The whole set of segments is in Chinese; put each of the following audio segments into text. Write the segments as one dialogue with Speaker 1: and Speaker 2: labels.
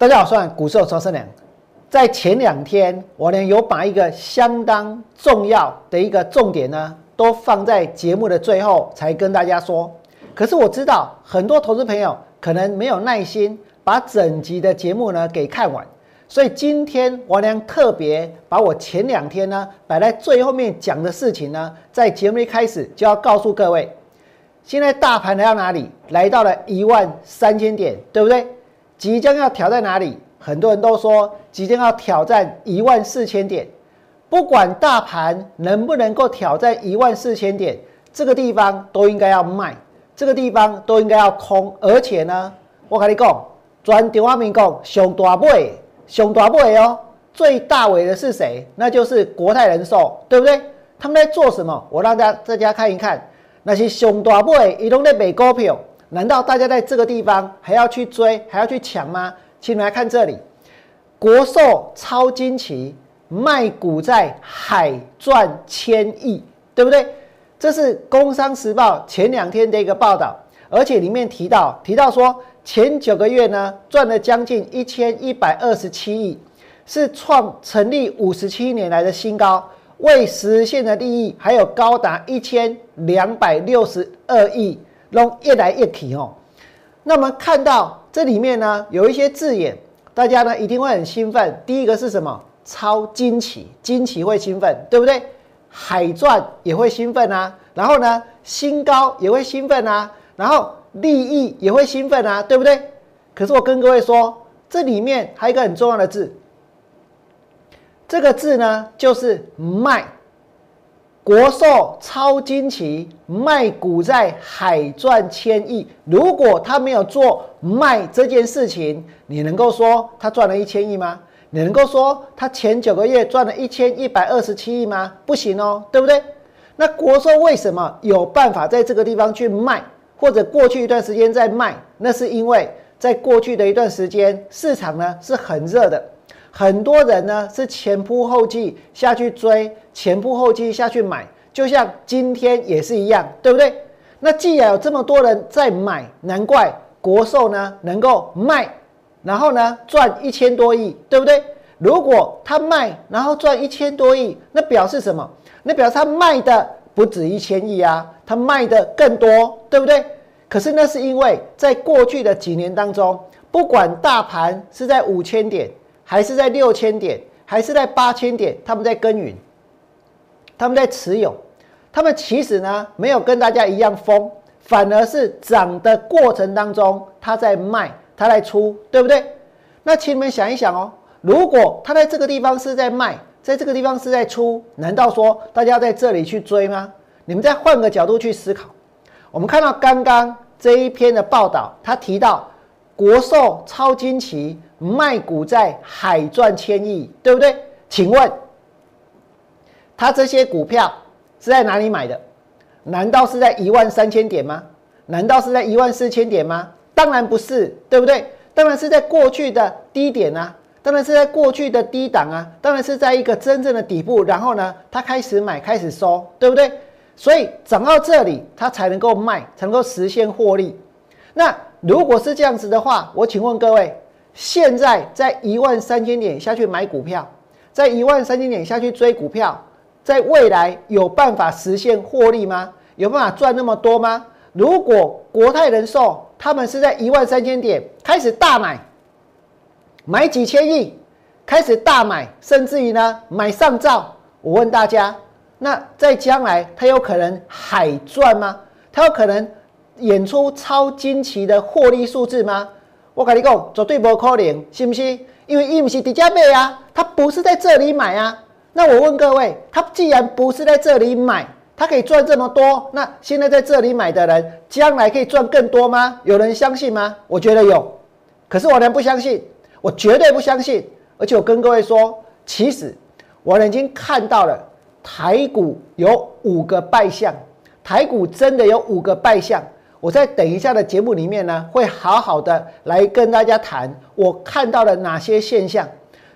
Speaker 1: 大家好，我是股市超生良。在前两天，我呢有把一个相当重要的一个重点呢，都放在节目的最后才跟大家说。可是我知道很多投资朋友可能没有耐心把整集的节目呢给看完，所以今天我呢特别把我前两天呢摆在最后面讲的事情呢，在节目一开始就要告诉各位。现在大盘来到哪里？来到了一万三千点，对不对？即将要挑战哪里？很多人都说即将要挑战一万四千点。不管大盘能不能够挑战一万四千点，这个地方都应该要卖，这个地方都应该要空。而且呢，我跟你讲，专电话民讲，熊大尾，熊大尾哦，最大尾的是谁？那就是国泰人寿，对不对？他们在做什么？我让大家大家看一看，那些熊大尾移动的美股票。难道大家在这个地方还要去追，还要去抢吗？请你们来看这里，国寿超惊奇，卖股在海赚千亿，对不对？这是《工商时报》前两天的一个报道，而且里面提到提到说，前九个月呢赚了将近一千一百二十七亿，是创成立五十七年来的新高，未实现的利益还有高达一千两百六十二亿。弄越来越起哦，那么看到这里面呢，有一些字眼，大家呢一定会很兴奋。第一个是什么？超惊奇，惊奇会兴奋，对不对？海赚也会兴奋啊，然后呢，新高也会兴奋啊，然后利益也会兴奋啊，对不对？可是我跟各位说，这里面还有一个很重要的字，这个字呢就是卖。国寿超惊奇，卖股在海赚千亿。如果他没有做卖这件事情，你能够说他赚了一千亿吗？你能够说他前九个月赚了一千一百二十七亿吗？不行哦，对不对？那国寿为什么有办法在这个地方去卖，或者过去一段时间在卖？那是因为在过去的一段时间，市场呢是很热的。很多人呢是前仆后继下去追，前仆后继下去买，就像今天也是一样，对不对？那既然有这么多人在买，难怪国寿呢能够卖，然后呢赚一千多亿，对不对？如果他卖然后赚一千多亿，那表示什么？那表示他卖的不止一千亿啊，他卖的更多，对不对？可是那是因为在过去的几年当中，不管大盘是在五千点。还是在六千点，还是在八千点，他们在耕耘，他们在持有，他们其实呢没有跟大家一样疯，反而是涨的过程当中，他在卖，他在出，对不对？那请你们想一想哦，如果他在这个地方是在卖，在这个地方是在出，难道说大家在这里去追吗？你们再换个角度去思考，我们看到刚刚这一篇的报道，他提到国寿超惊奇。卖股在海赚千亿，对不对？请问他这些股票是在哪里买的？难道是在一万三千点吗？难道是在一万四千点吗？当然不是，对不对？当然是在过去的低点啊，当然是在过去的低档啊，当然是在一个真正的底部，然后呢，他开始买，开始收，对不对？所以涨到这里，他才能够卖，才能够实现获利。那如果是这样子的话，我请问各位。现在在一万三千点下去买股票，在一万三千点下去追股票，在未来有办法实现获利吗？有办法赚那么多吗？如果国泰人寿他们是在一万三千点开始大买，买几千亿，开始大买，甚至于呢买上兆，我问大家，那在将来他有可能海赚吗？他有可能演出超惊奇的获利数字吗？我跟你讲，绝对不可能，是不是？因为伊不是迪加贝啊，他不是在这里买啊。那我问各位，他既然不是在这里买，他可以赚这么多，那现在在这里买的人，将来可以赚更多吗？有人相信吗？我觉得有，可是我呢不相信，我绝对不相信。而且我跟各位说，其实我已经看到了台股有五个败相，台股真的有五个败相。我在等一下的节目里面呢，会好好的来跟大家谈我看到了哪些现象。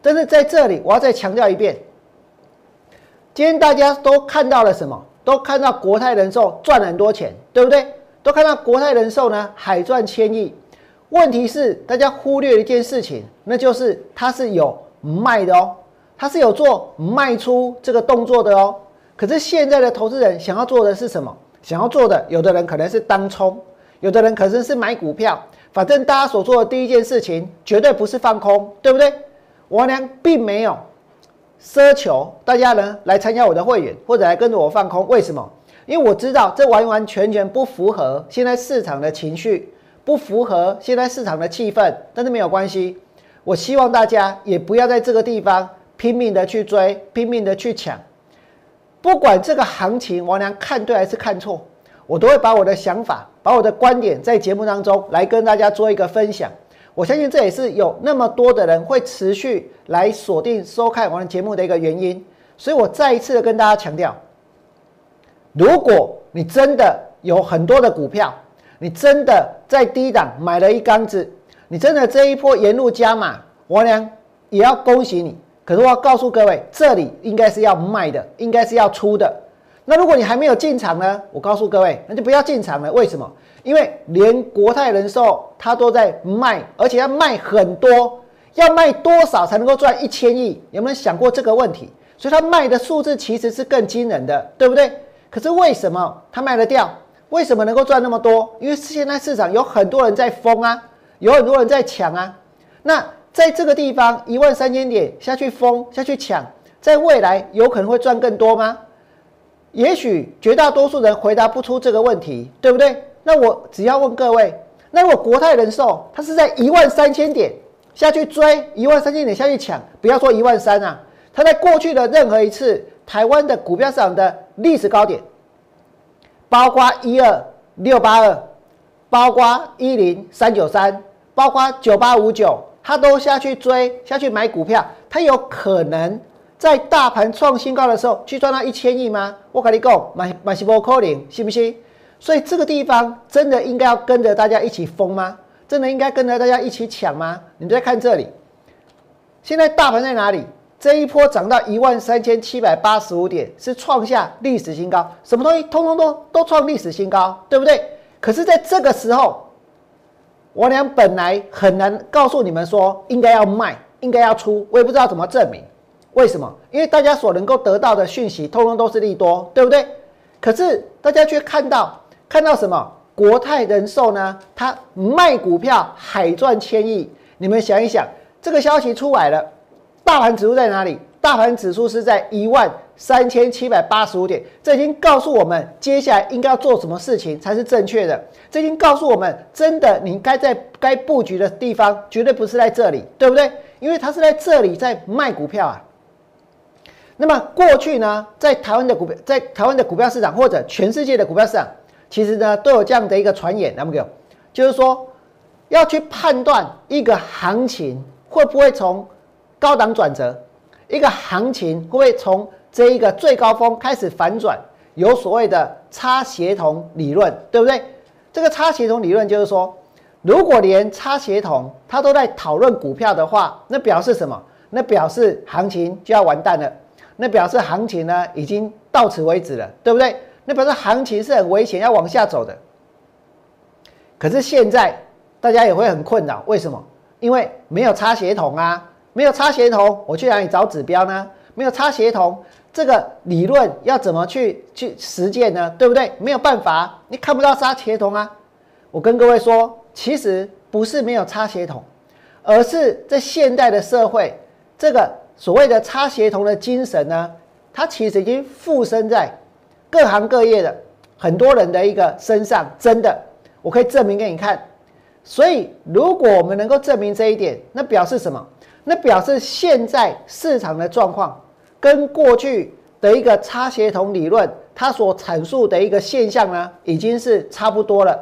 Speaker 1: 但是在这里，我要再强调一遍，今天大家都看到了什么？都看到国泰人寿赚了很多钱，对不对？都看到国泰人寿呢海赚千亿。问题是大家忽略了一件事情，那就是它是有卖的哦，它是有做卖出这个动作的哦。可是现在的投资人想要做的是什么？想要做的，有的人可能是当冲，有的人可能是买股票。反正大家所做的第一件事情，绝对不是放空，对不对？王良并没有奢求大家呢来参加我的会员，或者来跟着我放空。为什么？因为我知道这完完全全不符合现在市场的情绪。不符合现在市场的气氛，但是没有关系。我希望大家也不要在这个地方拼命的去追，拼命的去抢。不管这个行情王良看对还是看错，我都会把我的想法、把我的观点在节目当中来跟大家做一个分享。我相信这也是有那么多的人会持续来锁定收看我的节目的一个原因。所以我再一次的跟大家强调：如果你真的有很多的股票，你真的在低档买了一缸子，你真的这一波沿路加码，王良也要恭喜你。可是我要告诉各位，这里应该是要卖的，应该是要出的。那如果你还没有进场呢？我告诉各位，那就不要进场了。为什么？因为连国泰人寿它都在卖，而且要卖很多，要卖多少才能够赚一千亿？有没有想过这个问题？所以它卖的数字其实是更惊人的，对不对？可是为什么它卖得掉？为什么能够赚那么多？因为现在市场有很多人在疯啊，有很多人在抢啊。那在这个地方一万三千点下去疯下去抢，在未来有可能会赚更多吗？也许绝大多数人回答不出这个问题，对不对？那我只要问各位，那如果国泰人寿它是在一万三千点下去追，一万三千点下去抢，不要说一万三啊，它在过去的任何一次台湾的股票市场的历史高点。包括一二六八二，包括一零三九三，包括九八五九，他都下去追下去买股票，他有可能在大盘创新高的时候去赚到一千亿吗？我跟你讲，买买是不可能，信不信？所以这个地方真的应该要跟着大家一起疯吗？真的应该跟着大家一起抢吗？你再看这里，现在大盘在哪里？这一波涨到一万三千七百八十五点，是创下历史新高。什么东西通通都都创历史新高，对不对？可是，在这个时候，我俩本来很难告诉你们说应该要卖，应该要出，我也不知道怎么证明。为什么？因为大家所能够得到的讯息，通通都是利多，对不对？可是大家却看到看到什么？国泰人寿呢？它卖股票海赚千亿。你们想一想，这个消息出来了。大盘指数在哪里？大盘指数是在一万三千七百八十五点，这已经告诉我们接下来应该要做什么事情才是正确的。这已经告诉我们，真的你该在该布局的地方绝对不是在这里，对不对？因为它是在这里在卖股票啊。那么过去呢，在台湾的股票，在台湾的股票市场或者全世界的股票市场，其实呢都有这样的一个传言，那么有，就是说要去判断一个行情会不会从高档转折，一个行情会不会从这一个最高峰开始反转？有所谓的差协同理论，对不对？这个差协同理论就是说，如果连差协同它都在讨论股票的话，那表示什么？那表示行情就要完蛋了。那表示行情呢已经到此为止了，对不对？那表示行情是很危险，要往下走的。可是现在大家也会很困扰，为什么？因为没有差协同啊。没有差协同，我去哪里找指标呢？没有差协同，这个理论要怎么去去实践呢？对不对？没有办法，你看不到差协同啊！我跟各位说，其实不是没有差协同，而是在现代的社会，这个所谓的差协同的精神呢，它其实已经附身在各行各业的很多人的一个身上。真的，我可以证明给你看。所以，如果我们能够证明这一点，那表示什么？那表示现在市场的状况跟过去的一个差协同理论，它所阐述的一个现象呢，已经是差不多了。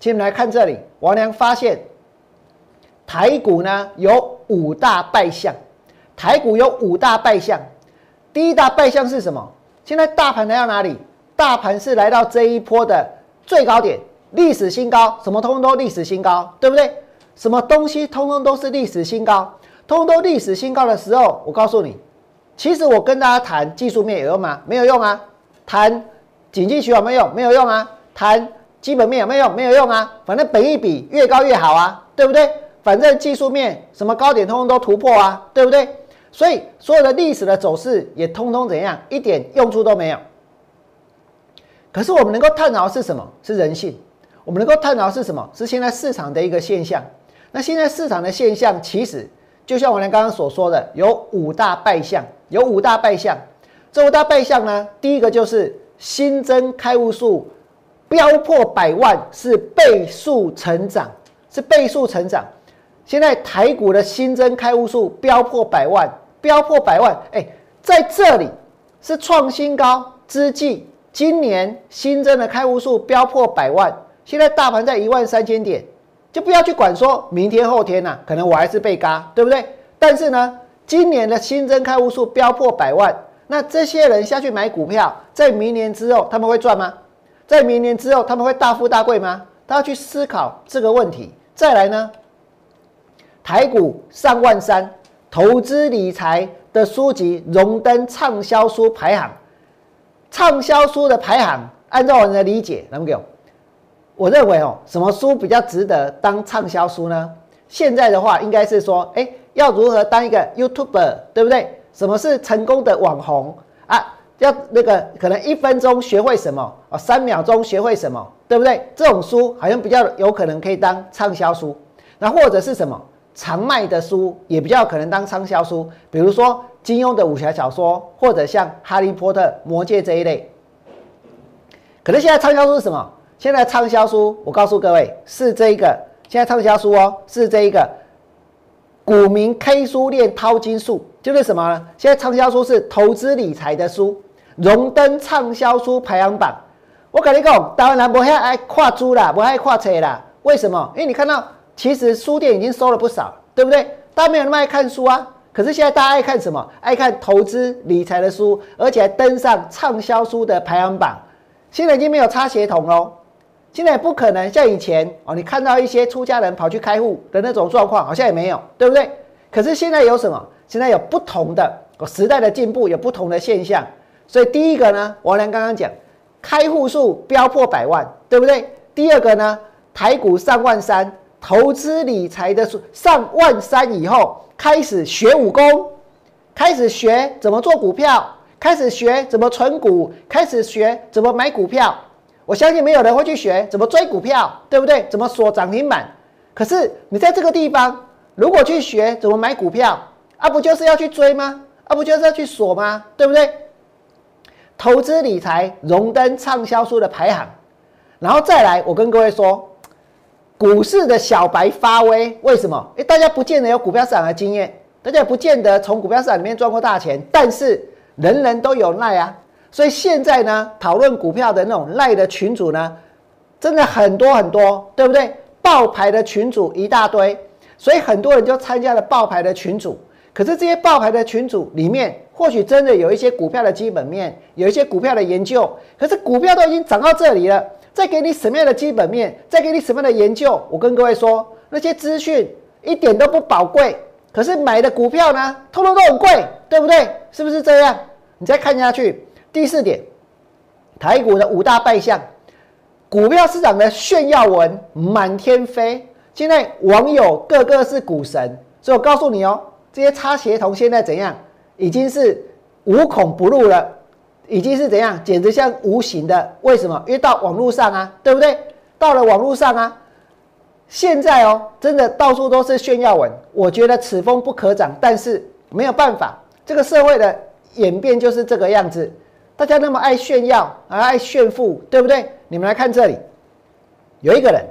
Speaker 1: 请我们来看这里，王良发现台股呢有五大败象，台股有五大败象。第一大败象是什么？现在大盘来到哪里？大盘是来到这一波的最高点，历史新高，什么通通都历史新高，对不对？什么东西通通都是历史新高。通通历史新高的时候，我告诉你，其实我跟大家谈技术面有用吗？没有用啊。谈经济学有没有用？没有用啊。谈基本面有没有用？没有用啊，反正本益比越高越好啊，对不对？反正技术面什么高点通通都突破啊，对不对？所以所有的历史的走势也通通怎样，一点用处都没有。可是我们能够探讨是什么？是人性。我们能够探讨是什么？是现在市场的一个现象。那现在市场的现象，其实就像我们刚刚所说的，有五大败象，有五大败象。这五大败象呢，第一个就是新增开户数飙破百万，是倍数成长，是倍数成长。现在台股的新增开户数飙破百万，飙破百万，哎，在这里是创新高之际，今年新增的开户数飙破百万。现在大盘在一万三千点，就不要去管说明天后天呐，可能我还是被嘎，对不对？但是呢，今年的新增开户数飙破百万，那这些人下去买股票，在明年之后他们会赚吗？在明年之后他们会大富大贵吗？他要去思考这个问题。再来呢，台股上万三，投资理财的书籍荣登畅销书排行，畅销书的排行，按照我的理解，能不能？我我认为哦，什么书比较值得当畅销书呢？现在的话，应该是说，哎，要如何当一个 YouTuber，对不对？什么是成功的网红啊？要那个可能一分钟学会什么哦，三秒钟学会什么，对不对？这种书好像比较有可能可以当畅销书。那或者是什么常卖的书，也比较可能当畅销书。比如说金庸的武侠小说，或者像哈利波特、魔戒这一类。可是现在畅销书是什么？现在畅销书，我告诉各位是这一个。现在畅销书哦，是这一个股民 K 书练淘金术，就是什么呢？现在畅销书是投资理财的书，荣登畅销书排行榜。我跟你讲，台湾人不太爱跨书啦，不爱跨车啦。为什么？因为你看到，其实书店已经收了不少，对不对？大家没有那么爱看书啊。可是现在大家爱看什么？爱看投资理财的书，而且还登上畅销书的排行榜。现在已经没有插协同喽。现在不可能像以前哦，你看到一些出家人跑去开户的那种状况，好像也没有，对不对？可是现在有什么？现在有不同的时代的进步，有不同的现象。所以第一个呢，王良刚刚讲，开户数飙破百万，对不对？第二个呢，台股上万三，投资理财的数上万三以后，开始学武功，开始学怎么做股票，开始学怎么存股，开始学怎么买股票。我相信没有人会去学怎么追股票，对不对？怎么锁涨停板？可是你在这个地方，如果去学怎么买股票，啊，不就是要去追吗？啊，不就是要去锁吗？对不对？投资理财荣登畅销书的排行，然后再来，我跟各位说，股市的小白发威，为什么？诶，大家不见得有股票市场的经验，大家也不见得从股票市场里面赚过大钱，但是人人都有耐啊。所以现在呢，讨论股票的那种赖的群主呢，真的很多很多，对不对？爆牌的群主一大堆，所以很多人就参加了爆牌的群主。可是这些爆牌的群主里面，或许真的有一些股票的基本面，有一些股票的研究。可是股票都已经涨到这里了，再给你什么样的基本面，再给你什么样的研究？我跟各位说，那些资讯一点都不宝贵。可是买的股票呢，通通都很贵，对不对？是不是这样？你再看下去。第四点，台股的五大败象，股票市场的炫耀文满天飞。现在网友个个是股神，所以我告诉你哦，这些插协同现在怎样，已经是无孔不入了，已经是怎样，简直像无形的。为什么？因为到网络上啊，对不对？到了网络上啊，现在哦，真的到处都是炫耀文。我觉得此风不可长，但是没有办法，这个社会的演变就是这个样子。大家那么爱炫耀，啊，爱炫富，对不对？你们来看这里，有一个人，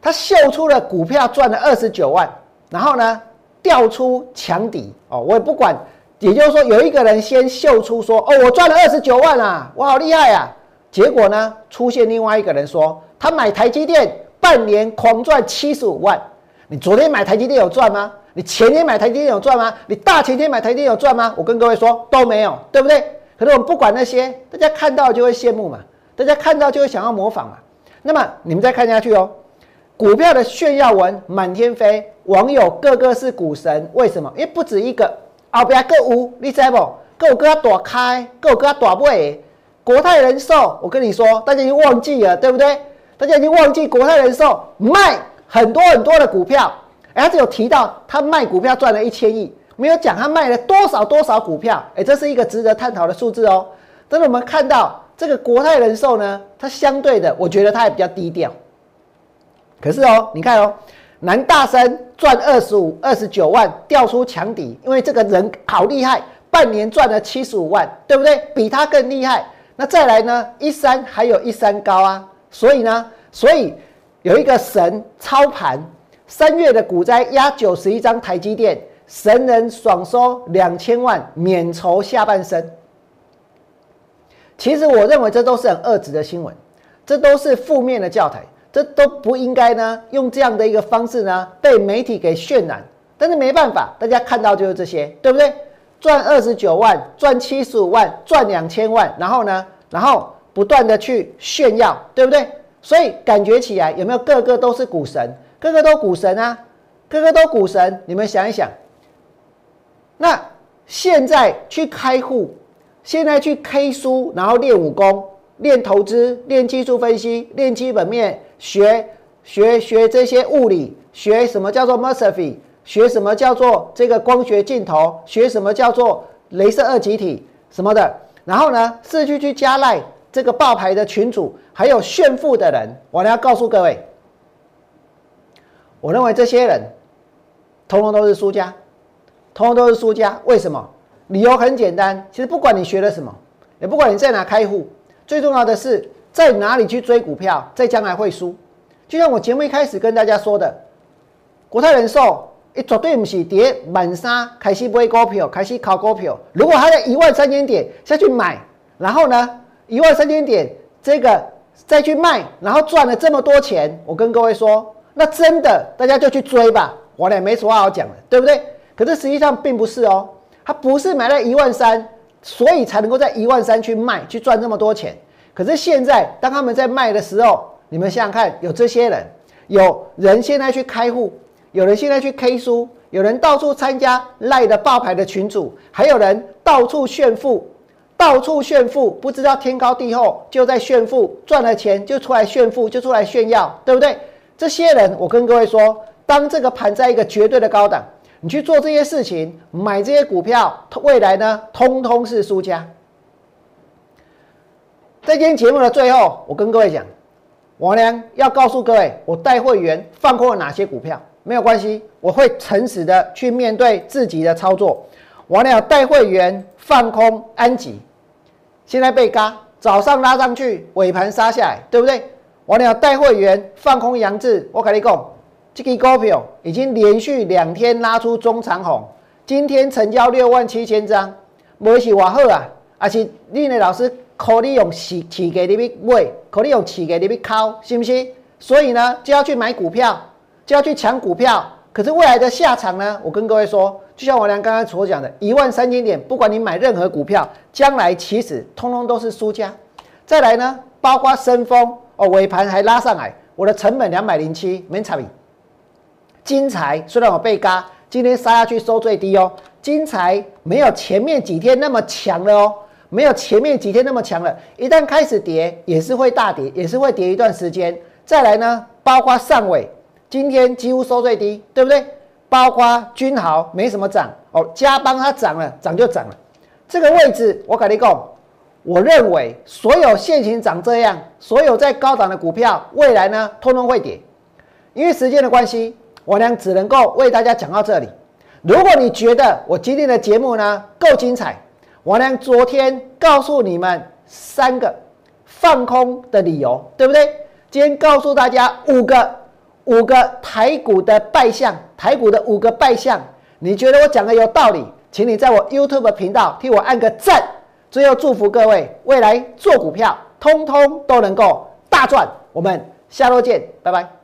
Speaker 1: 他秀出了股票赚了二十九万，然后呢，调出墙底哦，我也不管，也就是说，有一个人先秀出说，哦，我赚了二十九万啊，我好厉害啊！结果呢，出现另外一个人说，他买台积电半年狂赚七十五万。你昨天买台积电有赚吗？你前天买台积电有赚吗？你大前天买台积电有赚吗？我跟各位说都没有，对不对？可是我们不管那些，大家看到就会羡慕嘛，大家看到就会想要模仿嘛。那么你们再看下去哦，股票的炫耀文满天飞，网友个个是股神，为什么？因为不止一个，后边各五，你知不？各有各大开，各有各大尾。国泰人寿，我跟你说，大家已经忘记了，对不对？大家已经忘记国泰人寿卖很多很多的股票，哎，他只有提到他卖股票赚了一千亿，没有讲他卖了多少多少股票，哎，这是一个值得探讨的数字哦。但是我们看到这个国泰人寿呢，它相对的，我觉得它也比较低调。可是哦，你看哦，南大生赚二十五、二十九万，掉出强底，因为这个人好厉害，半年赚了七十五万，对不对？比他更厉害。那再来呢？一三还有一三高啊，所以呢，所以有一个神操盘，三月的股灾压九十一张台积电，神人爽收两千万，免愁下半生。其实我认为这都是很恶质的新闻，这都是负面的教材，这都不应该呢用这样的一个方式呢被媒体给渲染。但是没办法，大家看到就是这些，对不对？赚二十九万，赚七十五万，赚两千万，然后呢，然后不断的去炫耀，对不对？所以感觉起来有没有个个都是股神，个个都股神啊，个个都股神？你们想一想，那现在去开户。现在去 K 书，然后练武功、练投资、练技术分析、练基本面，学学学这些物理，学什么叫做 m e s f y 学什么叫做这个光学镜头，学什么叫做镭射二极体什么的。然后呢，是去去加赖这个爆牌的群主，还有炫富的人。我要告诉各位，我认为这些人，通通都是输家，通通都是输家。为什么？理由很简单，其实不管你学了什么，也不管你在哪开户，最重要的是在哪里去追股票，在将来会输。就像我节目一开始跟大家说的，国泰人寿，一绝对不是跌满杀开始买股票，开始考股票。如果他在一万三千点下去买，然后呢，一万三千点这个再去卖，然后赚了这么多钱，我跟各位说，那真的大家就去追吧，我也没什么好讲的，对不对？可是实际上并不是哦。他不是买了一万三，所以才能够在一万三去卖，去赚这么多钱。可是现在，当他们在卖的时候，你们想想看，有这些人，有人现在去开户，有人现在去 K 书，有人到处参加赖的爆牌的群主，还有人到处炫富，到处炫富，不知道天高地厚，就在炫富，赚了钱就出来炫富，就出来炫耀，对不对？这些人，我跟各位说，当这个盘在一个绝对的高档。你去做这些事情，买这些股票，未来呢，通通是输家。在今天节目的最后，我跟各位讲，我呢要告诉各位，我带会员放空了哪些股票，没有关系，我会诚实的去面对自己的操作。我呢要带会员放空安吉，现在被嘎，早上拉上去，尾盘杀下来，对不对？我呢要带会员放空杨志，我跟你讲。这个股票已经连续两天拉出中长红，今天成交六万七千张，不是话好啊，而是你的老师可以用市市价里面买，可以用市价里面靠，是不是？所以呢，就要去买股票，就要去抢股票。可是未来的下场呢？我跟各位说，就像我俩刚刚所讲的，一万三千点，不管你买任何股票，将来其实通通都是输家。再来呢，包括深丰哦，尾盘还拉上来，我的成本两百零七，没差别。金财虽然我被嘎，今天杀下去收最低哦。金财没有前面几天那么强了哦，没有前面几天那么强了。一旦开始跌，也是会大跌，也是会跌一段时间。再来呢，包括上尾今天几乎收最低，对不对？包括君豪没什么涨哦，加邦它涨了，涨就涨了。这个位置我跟你讲，我认为所有现行涨这样，所有在高档的股票，未来呢通通会跌，因为时间的关系。我俩只能够为大家讲到这里。如果你觉得我今天的节目呢够精彩，我俩昨天告诉你们三个放空的理由，对不对？今天告诉大家五个五个台股的败相，台股的五个败相。你觉得我讲的有道理，请你在我 YouTube 频道替我按个赞。最后祝福各位未来做股票，通通都能够大赚。我们下周见，拜拜。